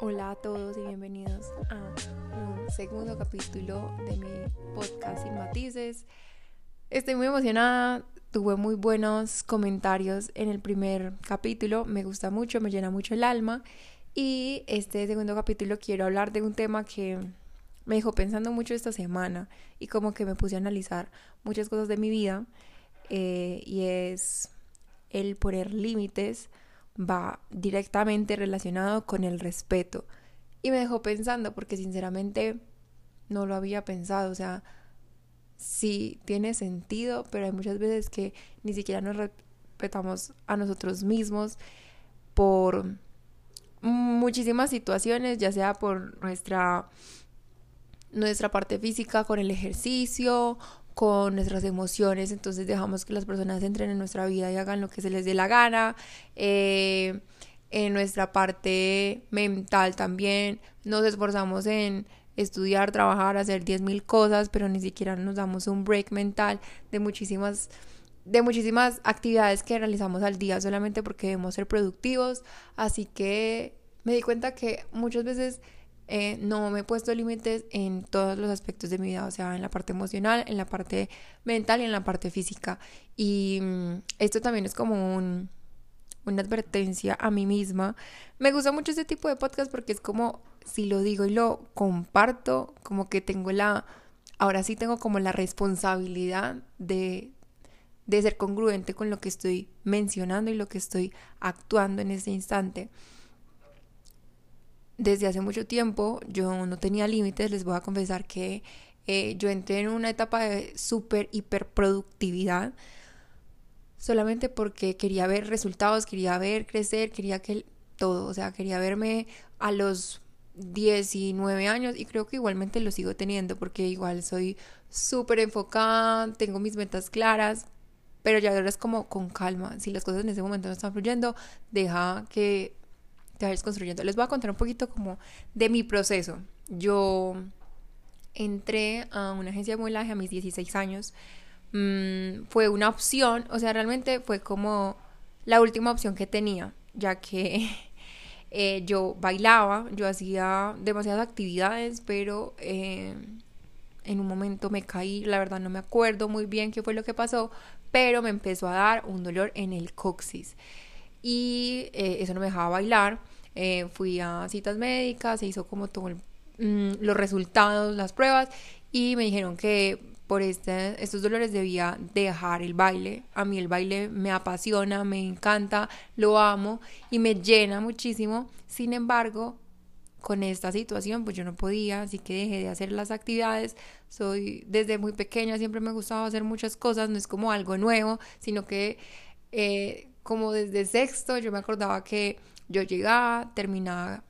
Hola a todos y bienvenidos a un segundo capítulo de mi podcast Sin Matices. Estoy muy emocionada, tuve muy buenos comentarios en el primer capítulo, me gusta mucho, me llena mucho el alma y este segundo capítulo quiero hablar de un tema que me dejó pensando mucho esta semana y como que me puse a analizar muchas cosas de mi vida eh, y es el poner límites va directamente relacionado con el respeto. Y me dejó pensando porque sinceramente no lo había pensado. O sea, sí tiene sentido, pero hay muchas veces que ni siquiera nos respetamos a nosotros mismos por muchísimas situaciones, ya sea por nuestra nuestra parte física con el ejercicio con nuestras emociones, entonces dejamos que las personas entren en nuestra vida y hagan lo que se les dé la gana. Eh, en nuestra parte mental también nos esforzamos en estudiar, trabajar, hacer 10.000 cosas, pero ni siquiera nos damos un break mental de muchísimas de muchísimas actividades que realizamos al día solamente porque debemos ser productivos, así que me di cuenta que muchas veces eh, no me he puesto límites en todos los aspectos de mi vida, o sea, en la parte emocional, en la parte mental y en la parte física. Y mm, esto también es como un, una advertencia a mí misma. Me gusta mucho este tipo de podcast porque es como, si lo digo y lo comparto, como que tengo la, ahora sí tengo como la responsabilidad de, de ser congruente con lo que estoy mencionando y lo que estoy actuando en ese instante desde hace mucho tiempo yo no tenía límites, les voy a confesar que eh, yo entré en una etapa de súper hiperproductividad solamente porque quería ver resultados, quería ver crecer, quería que todo, o sea, quería verme a los 19 años y creo que igualmente lo sigo teniendo porque igual soy súper enfocada, tengo mis metas claras, pero ya ahora es como con calma, si las cosas en ese momento no están fluyendo, deja que te vayas construyendo. Les voy a contar un poquito como de mi proceso. Yo entré a una agencia de modelaje a mis 16 años. Mm, fue una opción, o sea, realmente fue como la última opción que tenía, ya que eh, yo bailaba, yo hacía demasiadas actividades, pero eh, en un momento me caí, la verdad no me acuerdo muy bien qué fue lo que pasó, pero me empezó a dar un dolor en el coxis y eh, eso no me dejaba bailar. Eh, fui a citas médicas, se hizo como todo mm, los resultados, las pruebas y me dijeron que por este, estos dolores debía dejar el baile. A mí el baile me apasiona, me encanta, lo amo y me llena muchísimo. Sin embargo, con esta situación pues yo no podía, así que dejé de hacer las actividades. Soy desde muy pequeña, siempre me gustaba hacer muchas cosas, no es como algo nuevo, sino que eh, como desde sexto yo me acordaba que yo llegaba, terminaba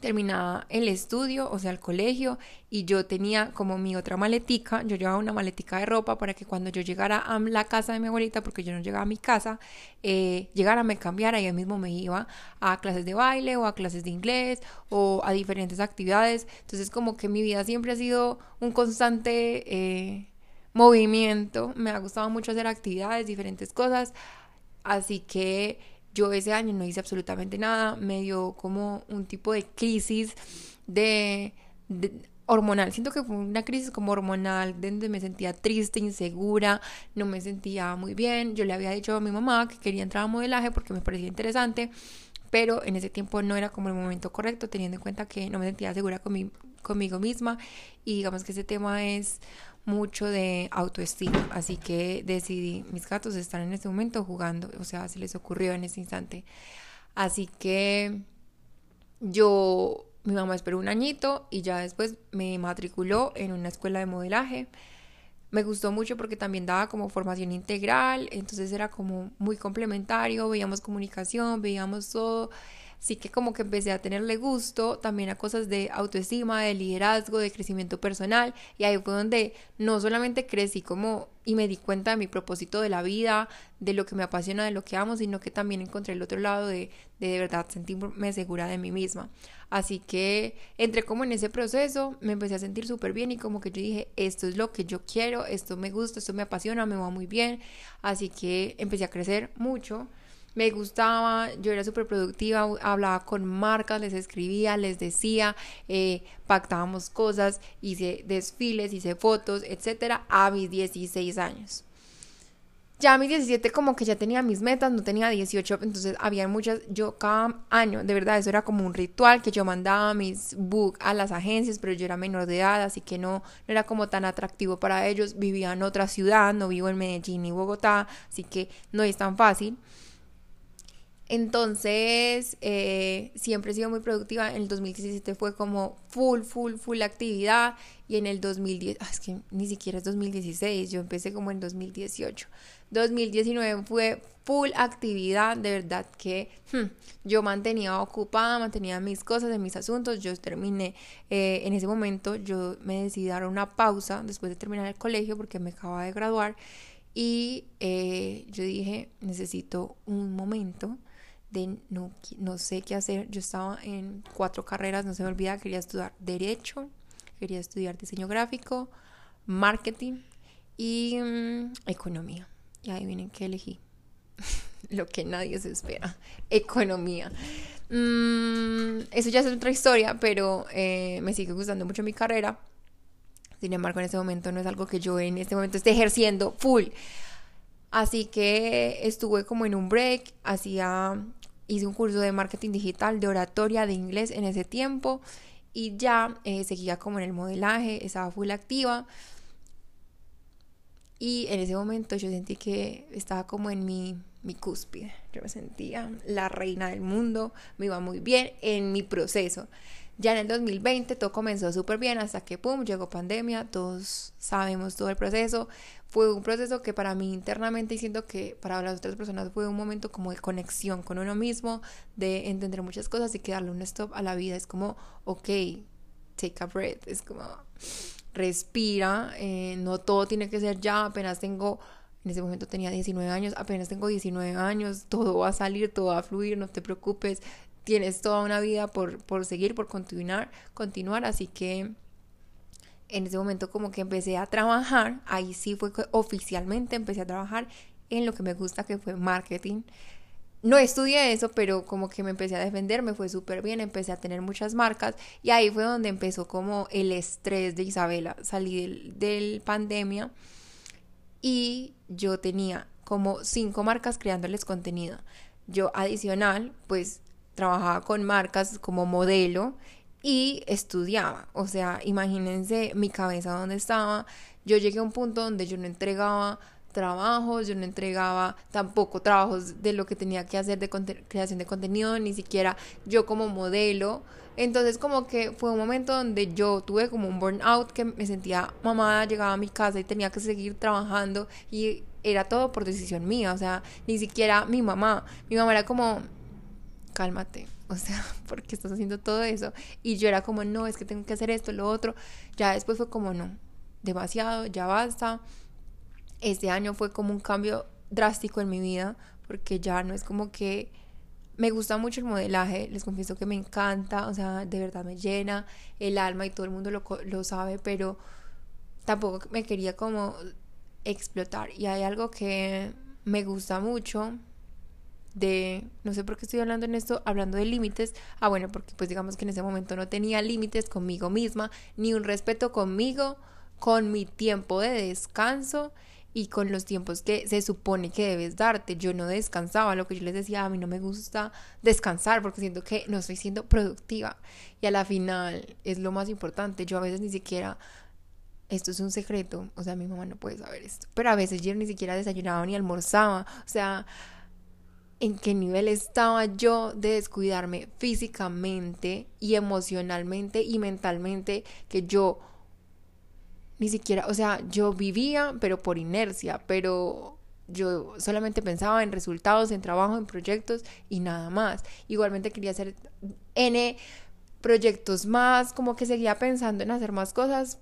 terminaba el estudio, o sea, el colegio, y yo tenía como mi otra maletica, yo llevaba una maletica de ropa para que cuando yo llegara a la casa de mi abuelita, porque yo no llegaba a mi casa, eh, llegara, me cambiara y ahí mismo me iba a clases de baile o a clases de inglés o a diferentes actividades. Entonces como que mi vida siempre ha sido un constante eh, movimiento, me ha gustado mucho hacer actividades, diferentes cosas. Así que yo ese año no hice absolutamente nada, me dio como un tipo de crisis de, hormonal. Siento que fue una crisis como hormonal, donde me sentía triste, insegura, no me sentía muy bien. Yo le había dicho a mi mamá que quería entrar a modelaje porque me parecía interesante, pero en ese tiempo no era como el momento correcto, teniendo en cuenta que no me sentía segura conmigo misma. Y digamos que ese tema es mucho de autoestima, así que decidí, mis gatos están en este momento jugando, o sea, se les ocurrió en ese instante. Así que yo, mi mamá esperó un añito y ya después me matriculó en una escuela de modelaje. Me gustó mucho porque también daba como formación integral, entonces era como muy complementario, veíamos comunicación, veíamos todo Así que como que empecé a tenerle gusto también a cosas de autoestima, de liderazgo, de crecimiento personal. Y ahí fue donde no solamente crecí como y me di cuenta de mi propósito de la vida, de lo que me apasiona, de lo que amo, sino que también encontré el otro lado de de, de verdad sentirme segura de mí misma. Así que entré como en ese proceso, me empecé a sentir súper bien y como que yo dije, esto es lo que yo quiero, esto me gusta, esto me apasiona, me va muy bien. Así que empecé a crecer mucho me gustaba, yo era súper productiva, hablaba con marcas, les escribía, les decía, eh, pactábamos cosas, hice desfiles, hice fotos, etcétera, a mis 16 años. Ya a mis 17 como que ya tenía mis metas, no tenía 18, entonces había muchas, yo cada año, de verdad, eso era como un ritual que yo mandaba mis book a las agencias, pero yo era menor de edad, así que no, no era como tan atractivo para ellos, vivía en otra ciudad, no vivo en Medellín ni Bogotá, así que no es tan fácil. Entonces, eh, siempre he sido muy productiva. En el 2017 fue como full, full, full actividad. Y en el 2010, ah, es que ni siquiera es 2016, yo empecé como en 2018. 2019 fue full actividad, de verdad que hmm, yo mantenía ocupada, mantenía mis cosas, en mis asuntos. Yo terminé, eh, en ese momento yo me decidí dar una pausa después de terminar el colegio porque me acababa de graduar. Y eh, yo dije, necesito un momento de no, no sé qué hacer. Yo estaba en cuatro carreras, no se me olvida, quería estudiar derecho, quería estudiar diseño gráfico, marketing y mm, economía. Y ahí vienen que elegí. Lo que nadie se espera. Economía. Mm, eso ya es otra historia, pero eh, me sigue gustando mucho mi carrera. Sin embargo, en este momento no es algo que yo en este momento esté ejerciendo full. Así que estuve como en un break, hacía, hice un curso de marketing digital, de oratoria, de inglés en ese tiempo y ya eh, seguía como en el modelaje, estaba full activa. Y en ese momento yo sentí que estaba como en mi, mi cúspide. Yo me sentía la reina del mundo, me iba muy bien en mi proceso. Ya en el 2020 todo comenzó súper bien hasta que, ¡pum!, llegó pandemia, todos sabemos todo el proceso. Fue un proceso que para mí internamente y siento que para las otras personas fue un momento como de conexión con uno mismo, de entender muchas cosas y que darle un stop a la vida. Es como, ok, take a breath, es como, respira, eh, no todo tiene que ser ya, apenas tengo en ese momento tenía 19 años, apenas tengo 19 años, todo va a salir, todo va a fluir, no te preocupes, tienes toda una vida por, por seguir, por continuar, continuar, así que en ese momento como que empecé a trabajar, ahí sí fue que oficialmente empecé a trabajar en lo que me gusta que fue marketing. No estudié eso, pero como que me empecé a defender, me fue súper bien, empecé a tener muchas marcas y ahí fue donde empezó como el estrés de Isabela. Salí del, del pandemia y yo tenía como cinco marcas creándoles contenido. Yo adicional, pues trabajaba con marcas como modelo y estudiaba. O sea, imagínense mi cabeza donde estaba. Yo llegué a un punto donde yo no entregaba trabajos, yo no entregaba tampoco trabajos de lo que tenía que hacer de creación de contenido, ni siquiera yo como modelo. Entonces como que fue un momento donde yo tuve como un burnout que me sentía mamada, llegaba a mi casa y tenía que seguir trabajando y era todo por decisión mía, o sea, ni siquiera mi mamá. Mi mamá era como, cálmate, o sea, ¿por qué estás haciendo todo eso? Y yo era como, no, es que tengo que hacer esto, lo otro. Ya después fue como, no, demasiado, ya basta. Este año fue como un cambio drástico en mi vida, porque ya no es como que me gusta mucho el modelaje, les confieso que me encanta, o sea, de verdad me llena el alma y todo el mundo lo, lo sabe, pero tampoco me quería como explotar. Y hay algo que me gusta mucho de, no sé por qué estoy hablando en esto, hablando de límites, ah bueno, porque pues digamos que en ese momento no tenía límites conmigo misma, ni un respeto conmigo, con mi tiempo de descanso y con los tiempos que se supone que debes darte. Yo no descansaba, lo que yo les decía, a mí no me gusta descansar porque siento que no estoy siendo productiva y a la final es lo más importante. Yo a veces ni siquiera esto es un secreto, o sea, mi mamá no puede saber esto, pero a veces yo ni siquiera desayunaba ni almorzaba, o sea, en qué nivel estaba yo de descuidarme físicamente y emocionalmente y mentalmente que yo ni siquiera, o sea, yo vivía pero por inercia, pero yo solamente pensaba en resultados, en trabajo, en proyectos y nada más. Igualmente quería hacer N proyectos más, como que seguía pensando en hacer más cosas.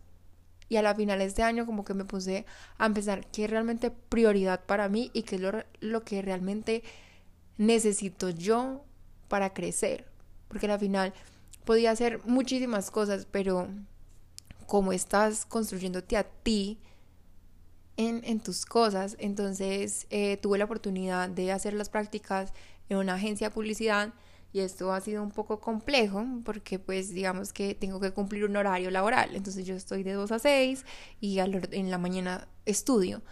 Y a la final de este año como que me puse a empezar qué es realmente prioridad para mí y qué es lo, lo que realmente necesito yo para crecer. Porque al final podía hacer muchísimas cosas, pero como estás construyéndote a ti, en, tus cosas. Entonces eh, tuve la oportunidad de hacer las prácticas en una agencia de publicidad y esto ha sido un poco complejo porque pues digamos que tengo que cumplir un horario laboral. Entonces yo estoy de 2 a 6 y en la mañana estudio.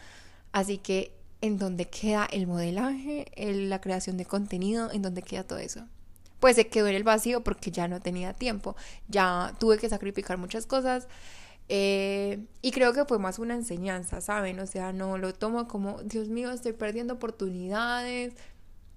Así que en dónde queda el modelaje, la creación de contenido, en dónde queda todo eso. Pues se quedó en el vacío porque ya no tenía tiempo, ya tuve que sacrificar muchas cosas eh, y creo que fue más una enseñanza, ¿saben? O sea, no lo tomo como, Dios mío, estoy perdiendo oportunidades.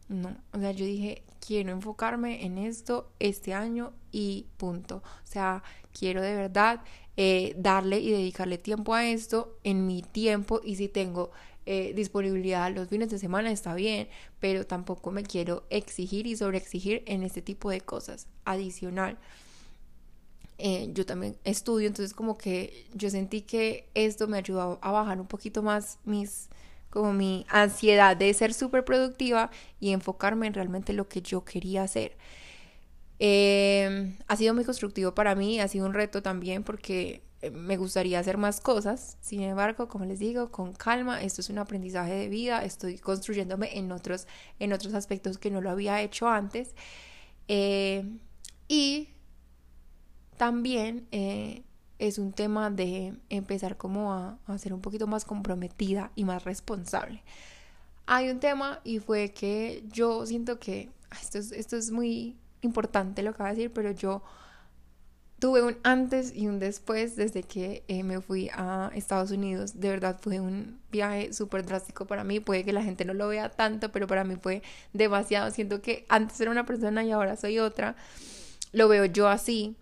No, o sea, yo dije, quiero enfocarme en esto este año y punto. O sea, quiero de verdad eh, darle y dedicarle tiempo a esto en mi tiempo y si tengo eh, disponibilidad los fines de semana está bien, pero tampoco me quiero exigir y sobreexigir en este tipo de cosas. Adicional, eh, yo también estudio, entonces como que yo sentí que esto me ayudó a bajar un poquito más mis como mi ansiedad de ser súper productiva y enfocarme en realmente lo que yo quería hacer. Eh, ha sido muy constructivo para mí, ha sido un reto también porque me gustaría hacer más cosas. Sin embargo, como les digo, con calma, esto es un aprendizaje de vida, estoy construyéndome en otros, en otros aspectos que no lo había hecho antes. y también eh, es un tema de empezar como a, ser un poquito más comprometida y más responsable. Hay un tema y fue que yo siento que ah, esto es, esto es muy importante lo que voy a decir, pero yo tuve un antes y un después desde que eh, me fui a Estados Unidos. De verdad fue un viaje súper drástico para mí. Puede que la gente no lo vea tanto, pero para mí fue demasiado. Siento que antes era una persona y ahora soy otra. Lo veo yo así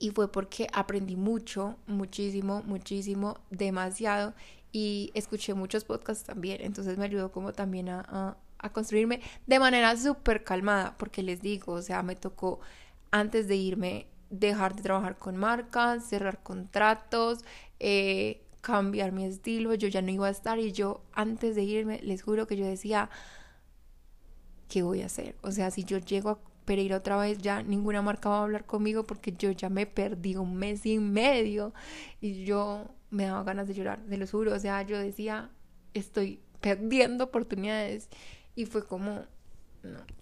y fue porque aprendí mucho, muchísimo, muchísimo, demasiado y escuché muchos podcasts también, entonces me ayudó como también a, a, construirme de manera súper calmada, porque les digo, o sea, me tocó antes de irme dejar de trabajar con marcas, cerrar contratos, eh, cambiar mi estilo, yo ya no iba a estar y yo antes de irme, les juro que yo decía, ¿qué voy a hacer? O sea, si yo llego a ir otra vez ya ninguna marca va a hablar conmigo porque yo ya me perdí un mes y medio y yo me daba ganas de llorar, de lo juro, o sea, yo decía, estoy perdiendo oportunidades. Y fue como,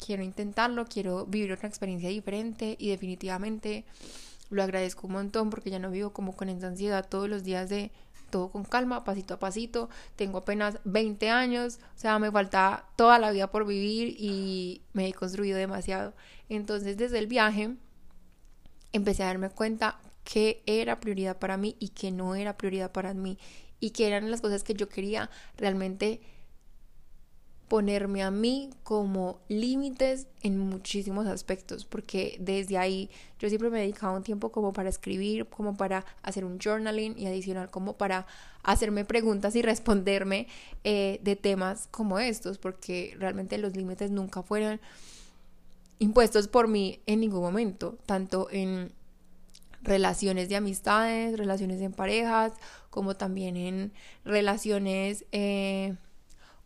quiero intentarlo, quiero vivir otra experiencia diferente y definitivamente lo agradezco un montón porque ya no vivo como con esa ansiedad todos los días de todo con calma, pasito a pasito. Tengo apenas 20 años, o sea, me falta toda la vida por vivir y me he construido demasiado. Entonces, desde el viaje, empecé a darme cuenta que era prioridad para mí y que no era prioridad para mí y que eran las cosas que yo quería realmente ponerme a mí como límites en muchísimos aspectos, porque desde ahí yo siempre me he dedicado un tiempo como para escribir, como para hacer un journaling y adicional como para hacerme preguntas y responderme eh, de temas como estos, porque realmente los límites nunca fueron impuestos por mí en ningún momento, tanto en relaciones de amistades, relaciones en parejas, como también en relaciones... Eh,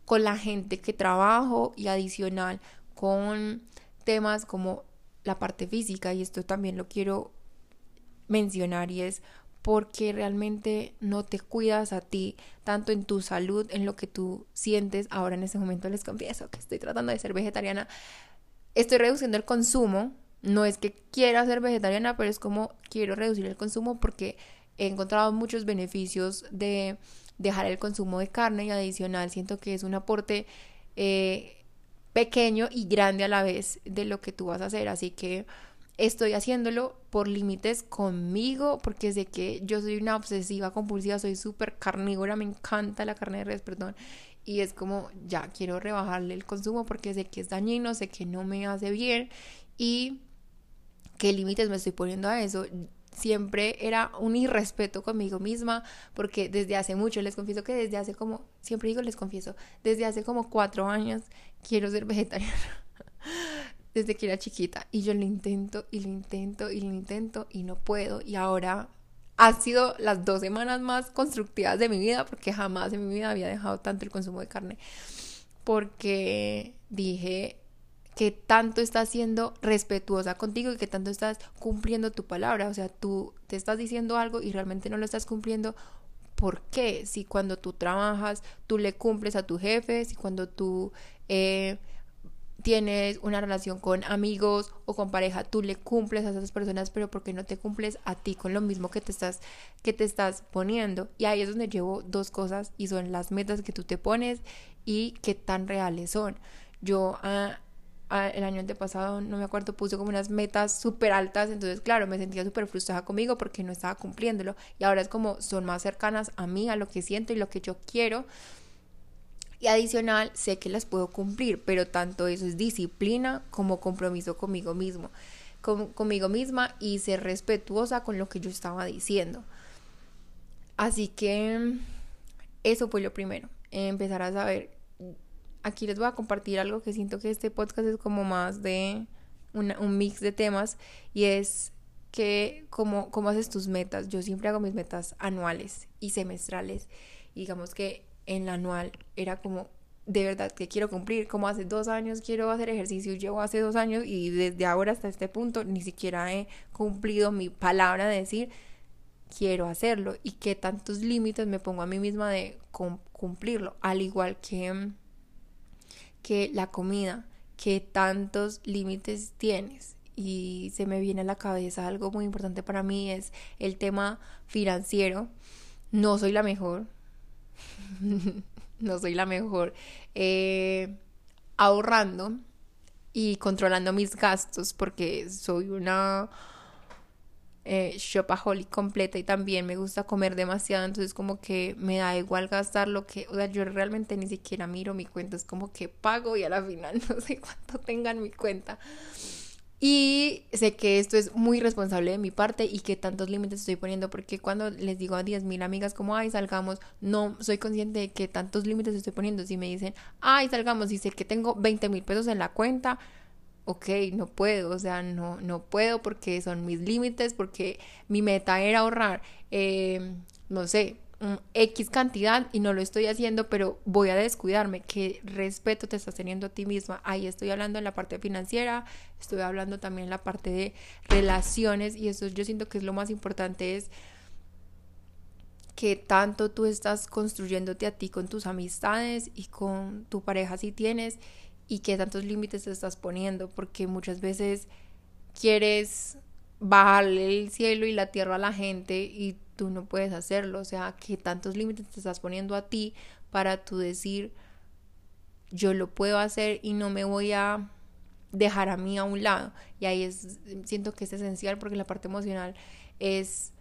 con la gente que trabajo y adicional con temas como la parte física y esto también lo quiero mencionar y es porque realmente no te cuidas a ti, tanto en tu salud, en lo que tú sientes. Ahora en este momento les confieso que estoy tratando de ser vegetariana. Estoy reduciendo el consumo. No es que quiera ser vegetariana, pero es como quiero reducir el consumo porque he encontrado muchos beneficios de dejar el consumo de carne y adicional siento que es un aporte eh, pequeño y grande a la vez de lo que tú vas a hacer. Así que estoy haciéndolo por límites conmigo, porque sé que yo soy una obsesiva compulsiva, soy súper carnívora, me encanta la carne de res, perdón. Y es como, ya quiero rebajarle el consumo porque sé que es dañino, sé que no me hace bien y qué límites me estoy poniendo a eso siempre era un irrespeto conmigo misma, porque desde hace mucho, les confieso que desde hace como, siempre digo les confieso, desde hace como cuatro años quiero ser vegetariana, desde que era chiquita, y yo lo intento y lo intento y lo intento y no puedo, y ahora ha sido las dos semanas más constructivas de mi vida, porque jamás en mi vida había dejado tanto el consumo de carne, porque dije, que tanto estás siendo respetuosa contigo y que tanto estás cumpliendo tu palabra. O sea, tú te estás diciendo algo y realmente no lo estás cumpliendo. ¿por qué? Si cuando tú trabajas, tú le cumples a tu jefe, si cuando tú eh, tienes una relación con amigos o con pareja, tú le cumples a esas personas, pero ¿por qué no te cumples a ti con lo mismo que te estás, que te estás poniendo? Y ahí es donde llevo dos cosas y son las metas que tú te pones y qué tan reales son. Yo ah, el año antepasado, no me acuerdo, puse como unas metas súper altas, entonces claro, me sentía súper frustrada conmigo porque no estaba cumpliéndolo y ahora es como son más cercanas a mí, a lo que siento y lo que yo quiero y adicional, sé que las puedo cumplir, pero tanto eso es disciplina como compromiso conmigo mismo, conmigo misma y ser respetuosa con lo que yo estaba diciendo. Así que eso fue lo primero, empezar a saber. Aquí les voy a compartir algo que siento que este podcast es como más de un mix de temas y es que cómo, cómo haces tus metas. Yo siempre hago mis metas anuales y semestrales. digamos que en la anual era como de verdad que quiero cumplir, como hace dos años quiero hacer ejercicio, llevo hace dos años y desde ahora hasta este punto ni siquiera he cumplido mi palabra de decir quiero hacerlo y qué tantos límites me pongo a mí misma de cumplirlo, al igual que, que la comida, qué tantos límites tienes. Y se me viene a la cabeza algo muy importante para mí es el tema financiero. No soy la mejor, no soy la mejor eh, ahorrando y controlando mis gastos porque soy una eh, shopaholic completa y también me gusta comer demasiado, entonces como que me da igual gastar lo que, o sea, yo realmente ni siquiera miro mi cuenta, es como que pago y a la final no sé cuánto tenga en mi cuenta. Y sé que esto es muy responsable de mi parte y que tantos límites estoy poniendo porque cuando les digo a 10.000 amigas como, ay, salgamos, no soy consciente de que tantos límites estoy poniendo. Si me dicen, ay, salgamos y sé que tengo 20 mil pesos en la cuenta, ok, no puedo, o sea, no, no puedo porque son mis límites, porque mi meta era ahorrar, eh, no sé, X cantidad y no lo estoy haciendo, pero voy a descuidarme. ¿Qué respeto te estás teniendo a ti misma? Ahí estoy hablando en la parte financiera, estoy hablando también en la parte de relaciones y eso yo siento que es lo más importante es que tanto tú estás construyéndote a ti con tus amistades y con tu pareja si tienes y qué tantos límites te estás poniendo porque muchas veces quieres bajarle el cielo y la tierra a la gente y tú no puedes hacerlo. O sea, que tantos límites te estás poniendo a ti para tú decir, yo lo puedo hacer y no me voy a dejar a mí a un lado. Y ahí es, siento que es esencial porque la parte emocional es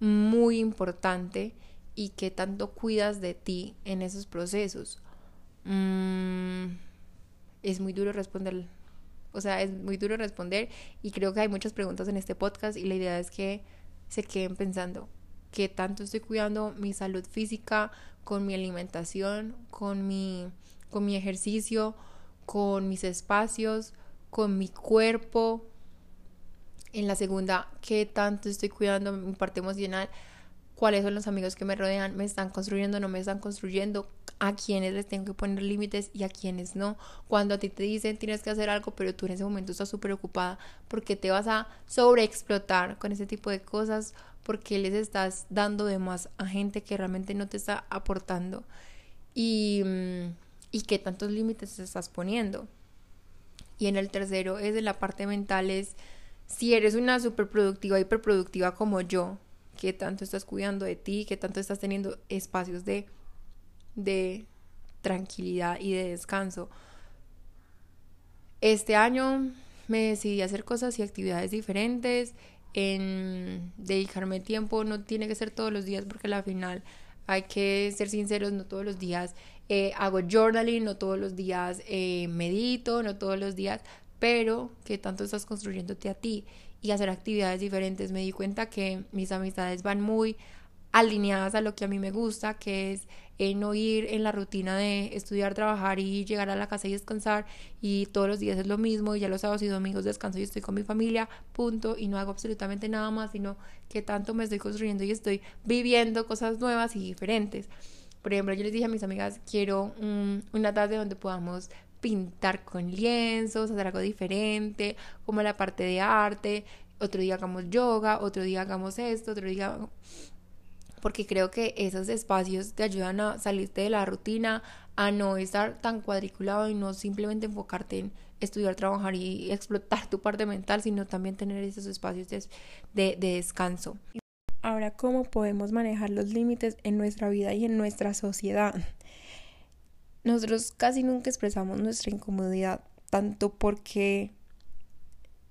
muy importante y que tanto cuidas de ti en esos procesos. Mm, es muy duro responder. O sea, es muy duro responder y creo que hay muchas preguntas en este podcast y la idea es que se queden pensando, que tanto estoy cuidando mi salud física con mi alimentación, con mi, con mi ejercicio, con mis espacios, con mi cuerpo. En la segunda, qué tanto estoy cuidando mi parte emocional, cuáles son los amigos que me rodean, me están construyendo, no me están construyendo, a quienes les tengo que poner límites y a quienes no. Cuando a ti te dicen tienes que hacer algo, pero tú en ese momento estás súper ocupada porque te vas a sobreexplotar con ese tipo de cosas porque les estás dando de más a gente que realmente no te está aportando y, mm, y qué tantos límites te estás poniendo. Y en el tercero es de la parte mental es si eres una súper productiva, hiperproductiva como yo, qué tanto estás cuidando de ti, qué tanto estás teniendo espacios de, de tranquilidad y de descanso. Este año me decidí a hacer cosas y actividades diferentes en dedicarme tiempo, no tiene que ser todos los días porque al final hay que ser sinceros, no todos los días eh, hago journaling, no todos los días eh, medito, no todos los días, pero que tanto estás construyéndote a ti y hacer actividades diferentes. Me di cuenta que mis amistades van muy alineadas a lo que a mí me gusta, que es eh, no ir en la rutina de estudiar, trabajar y llegar a la casa y descansar y todos los días es lo mismo y ya los sábados y domingos descanso y estoy con mi familia, punto, y no hago absolutamente nada más, sino que tanto me estoy construyendo y estoy viviendo cosas nuevas y diferentes. Por ejemplo, yo les dije a mis amigas, quiero una tarde donde podamos pintar con lienzos, hacer algo diferente, como la parte de arte, otro día hagamos yoga, otro día hagamos esto, otro día porque creo que esos espacios te ayudan a salirte de la rutina, a no estar tan cuadriculado y no simplemente enfocarte en estudiar, trabajar y explotar tu parte mental, sino también tener esos espacios de, de, descanso. Ahora, ¿cómo podemos manejar los límites en nuestra vida y en nuestra sociedad? Nosotros casi nunca expresamos nuestra incomodidad, tanto porque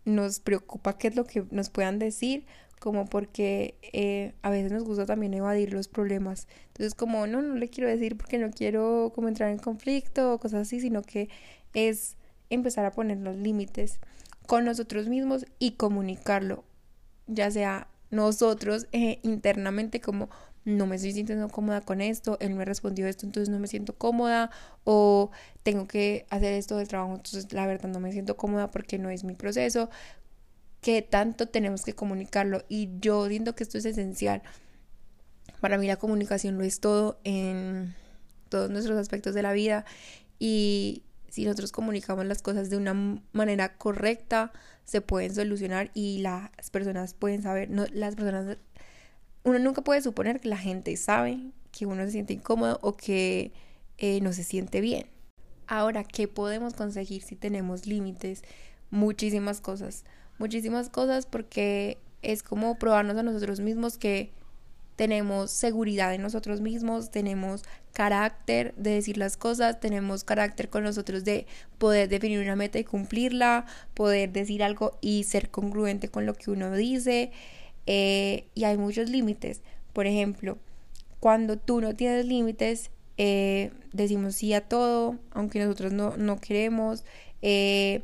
nos preocupa qué es lo que nos puedan decir, como porque eh, a veces nos gusta también evadir los problemas. Entonces, como no, no le quiero decir porque no quiero como entrar en conflicto o cosas así, sino que es empezar a poner los límites con nosotros mismos y comunicarlo, ya sea nosotros eh, internamente como no me estoy sintiendo cómoda con esto, él me respondió esto, entonces no me siento cómoda, o tengo que hacer esto del trabajo, entonces la verdad no me siento cómoda porque no es mi proceso, que tanto tenemos que comunicarlo y yo siento que esto es esencial. Para mí la comunicación lo es todo en todos nuestros aspectos de la vida y si nosotros comunicamos las cosas de una manera correcta, se pueden solucionar y las personas pueden saber, no, las personas, uno nunca puede suponer que la gente sabe que uno se siente incómodo o que eh, no se siente bien. Ahora, ¿qué podemos conseguir si tenemos límites? Muchísimas cosas muchísimas cosas porque es como probarnos a nosotros mismos que tenemos seguridad en nosotros mismos, tenemos carácter de decir las cosas, tenemos carácter con nosotros de poder definir una meta y cumplirla, poder decir algo y ser congruente con lo que uno dice. Eh, y hay muchos límites. Por ejemplo, cuando tú no tienes límites, eh, decimos sí a todo, aunque nosotros no, no queremos. Eh,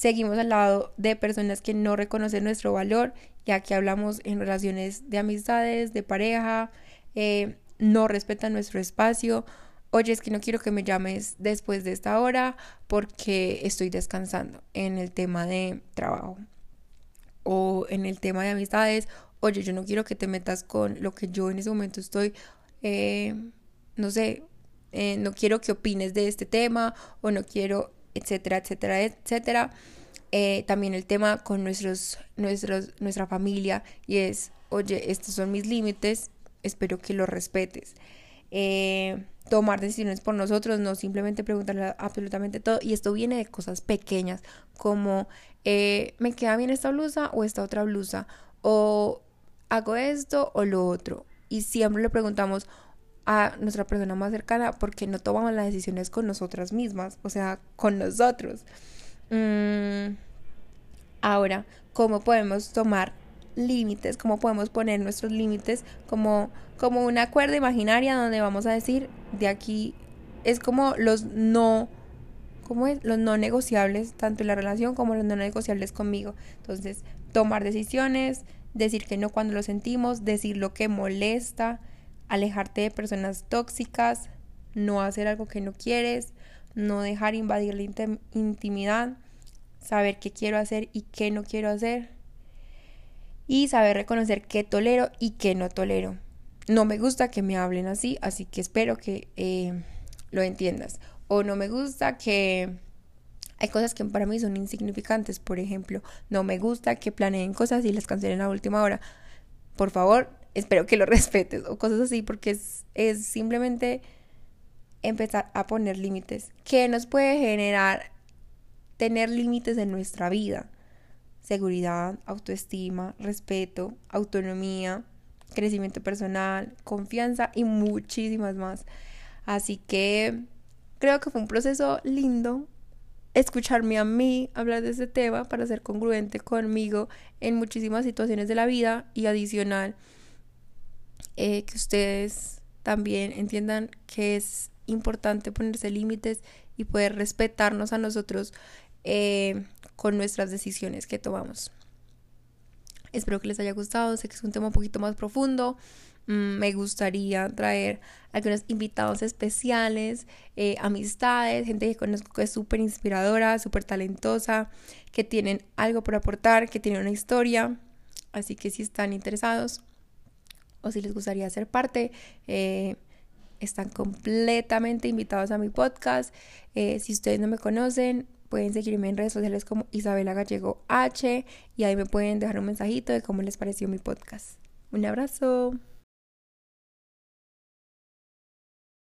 seguimos al lado de personas que no reconocen nuestro valor, ya que hablamos en relaciones de amistades, de pareja, eh, no respetan nuestro espacio. Oye, es que no quiero que me llames después de esta hora porque estoy descansando en el tema de trabajo o en el tema de amistades. Oye, yo no quiero que te metas con lo que yo en ese momento estoy, eh, no sé, eh, no quiero que opines de este tema o no quiero etcétera, etcétera, etcétera. Eh, también el tema con nuestros, nuestros, nuestra familia y es, oye, estos son mis límites, espero que los respetes. Eh, tomar decisiones por nosotros, no simplemente preguntarle absolutamente todo. Y esto viene de cosas pequeñas, como eh, me queda bien esta blusa o esta otra blusa, o hago esto o lo otro. Y siempre le preguntamos, a nuestra persona más cercana porque no tomamos las decisiones con nosotras mismas, o sea, con nosotros. Mm, ahora, ¿cómo podemos tomar límites? ¿Cómo podemos poner nuestros límites como, como una cuerda imaginaria donde vamos a decir, de aquí es como los no... ¿Cómo es? Los no negociables, tanto en la relación como los no negociables conmigo. Entonces, tomar decisiones, decir que no cuando lo sentimos, decir lo que molesta, alejarte de personas tóxicas, no hacer algo que no quieres, no dejar invadir la intimidad, saber qué quiero hacer y qué no quiero hacer y saber reconocer qué tolero y qué no tolero. No me gusta que me hablen así, así que espero que eh, lo entiendas. O no me gusta que hay cosas que para mí son insignificantes, por ejemplo, no me gusta que planeen cosas y las cancelen a última hora. Por favor, espero que lo respetes o cosas así, porque es, es simplemente empezar a poner límites. ¿Qué nos puede generar tener límites en nuestra vida? Seguridad, autoestima, respeto, autonomía, crecimiento personal, confianza y muchísimas más. Así que creo que fue un proceso lindo escucharme a mí hablar de este tema para ser congruente conmigo en muchísimas situaciones de la vida y adicional eh, que ustedes también entiendan que es importante ponerse límites y poder respetarnos a nosotros eh, con nuestras decisiones que tomamos. Espero que les haya gustado, sé que es un tema un poquito más profundo. Mm, me gustaría traer algunos invitados especiales, eh, amistades, gente que conozco que es súper inspiradora, súper talentosa, que tienen algo por aportar, que tienen una historia. Así que si están interesados, o si les gustaría ser parte, eh, están completamente invitados a mi podcast. Eh, si ustedes no me conocen, pueden seguirme en redes sociales como Isabela Gallego H y ahí me pueden dejar un mensajito de cómo les pareció mi podcast. Un abrazo.